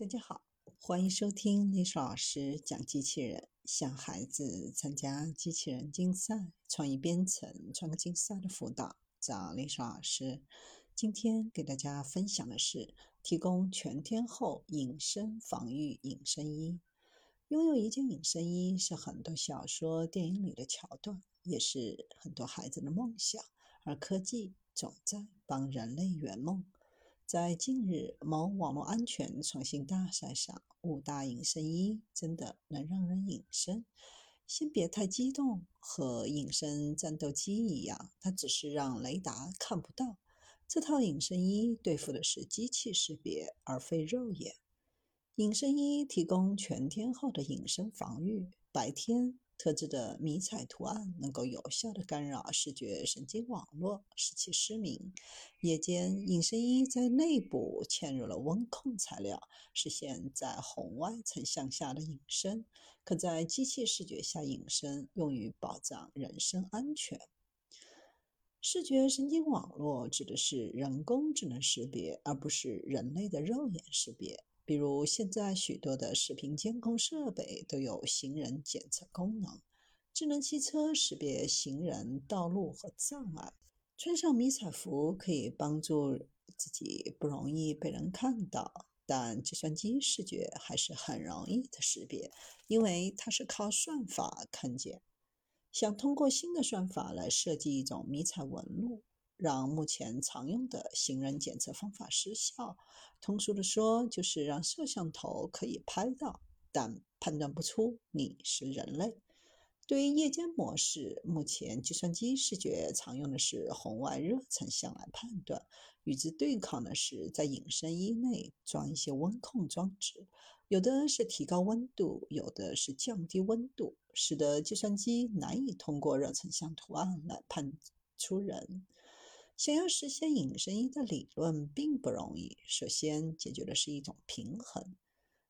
大家好，欢迎收听历史老师讲机器人，向孩子参加机器人竞赛、创意编程、创客竞赛的辅导，找历史老师。今天给大家分享的是提供全天候隐身防御隐身衣。拥有一件隐身衣是很多小说、电影里的桥段，也是很多孩子的梦想。而科技总在帮人类圆梦。在近日某网络安全创新大赛上，五大隐身衣真的能让人隐身？先别太激动，和隐身战斗机一样，它只是让雷达看不到。这套隐身衣对付的是机器识别，而非肉眼。隐身衣提供全天候的隐身防御，白天。特制的迷彩图案能够有效地干扰视觉神经网络，使其失明。夜间，隐身衣在内部嵌入了温控材料，实现在红外成像下的隐身，可在机器视觉下隐身，用于保障人身安全。视觉神经网络指的是人工智能识别，而不是人类的肉眼识别。比如，现在许多的视频监控设备都有行人检测功能，智能汽车识别行人、道路和障碍。穿上迷彩服可以帮助自己不容易被人看到，但计算机视觉还是很容易的识别，因为它是靠算法看见。想通过新的算法来设计一种迷彩纹路。让目前常用的行人检测方法失效。通俗的说，就是让摄像头可以拍到，但判断不出你是人类。对于夜间模式，目前计算机视觉常用的是红外热成像来判断。与之对抗的是，在隐身衣内装一些温控装置，有的是提高温度，有的是降低温度，使得计算机难以通过热成像图案来判出人。想要实现隐身衣的理论并不容易。首先解决的是一种平衡，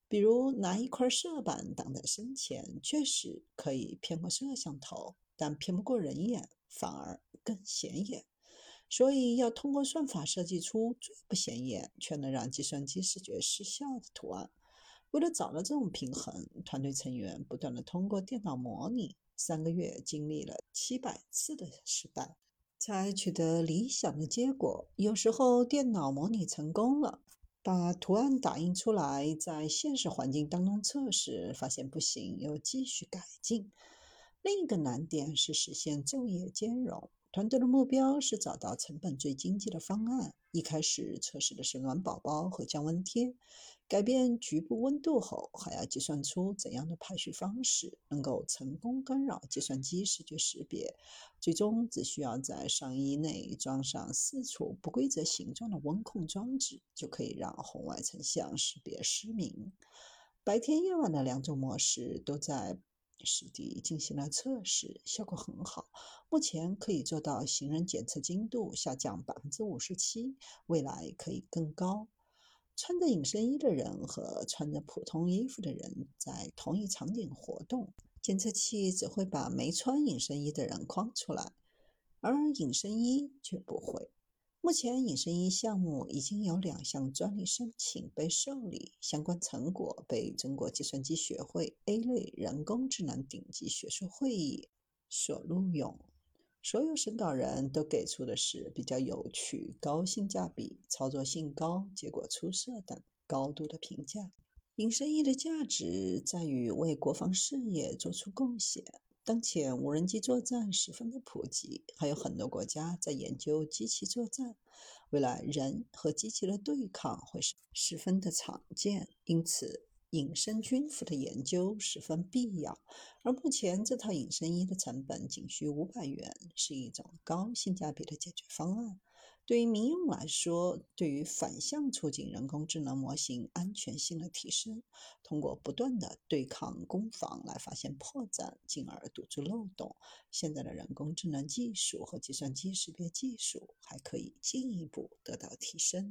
比如拿一块色板挡在身前，确实可以骗过摄像头，但骗不过人眼，反而更显眼。所以要通过算法设计出最不显眼却能让计算机视觉失效的图案。为了找到这种平衡，团队成员不断的通过电脑模拟，三个月经历了七百次的失败。才取得理想的结果。有时候电脑模拟成功了，把图案打印出来，在现实环境当中测试，发现不行，又继续改进。另一个难点是实现昼夜兼容。团队的目标是找到成本最经济的方案。一开始测试的是暖宝宝和降温贴，改变局部温度后，还要计算出怎样的排序方式能够成功干扰计算机视觉识别。最终只需要在上衣内装上四处不规则形状的温控装置，就可以让红外成像识别失明。白天、夜晚的两种模式都在。实地进行了测试，效果很好。目前可以做到行人检测精度下降百分之五十七，未来可以更高。穿着隐身衣的人和穿着普通衣服的人在同一场景活动，检测器只会把没穿隐身衣的人框出来，而隐身衣却不会。目前，隐身衣项目已经有两项专利申请被受理，相关成果被中国计算机学会 A 类人工智能顶级学术会议所录用。所有审稿人都给出的是比较有趣、高性价比、操作性高、结果出色等高度的评价。隐身衣的价值在于为国防事业做出贡献。当前无人机作战十分的普及，还有很多国家在研究机器作战。未来人和机器的对抗会是十分的常见，因此隐身军服的研究十分必要。而目前这套隐身衣的成本仅需五百元，是一种高性价比的解决方案。对于民用来说，对于反向促进人工智能模型安全性的提升，通过不断的对抗攻防来发现破绽，进而堵住漏洞。现在的人工智能技术和计算机识别技术还可以进一步得到提升。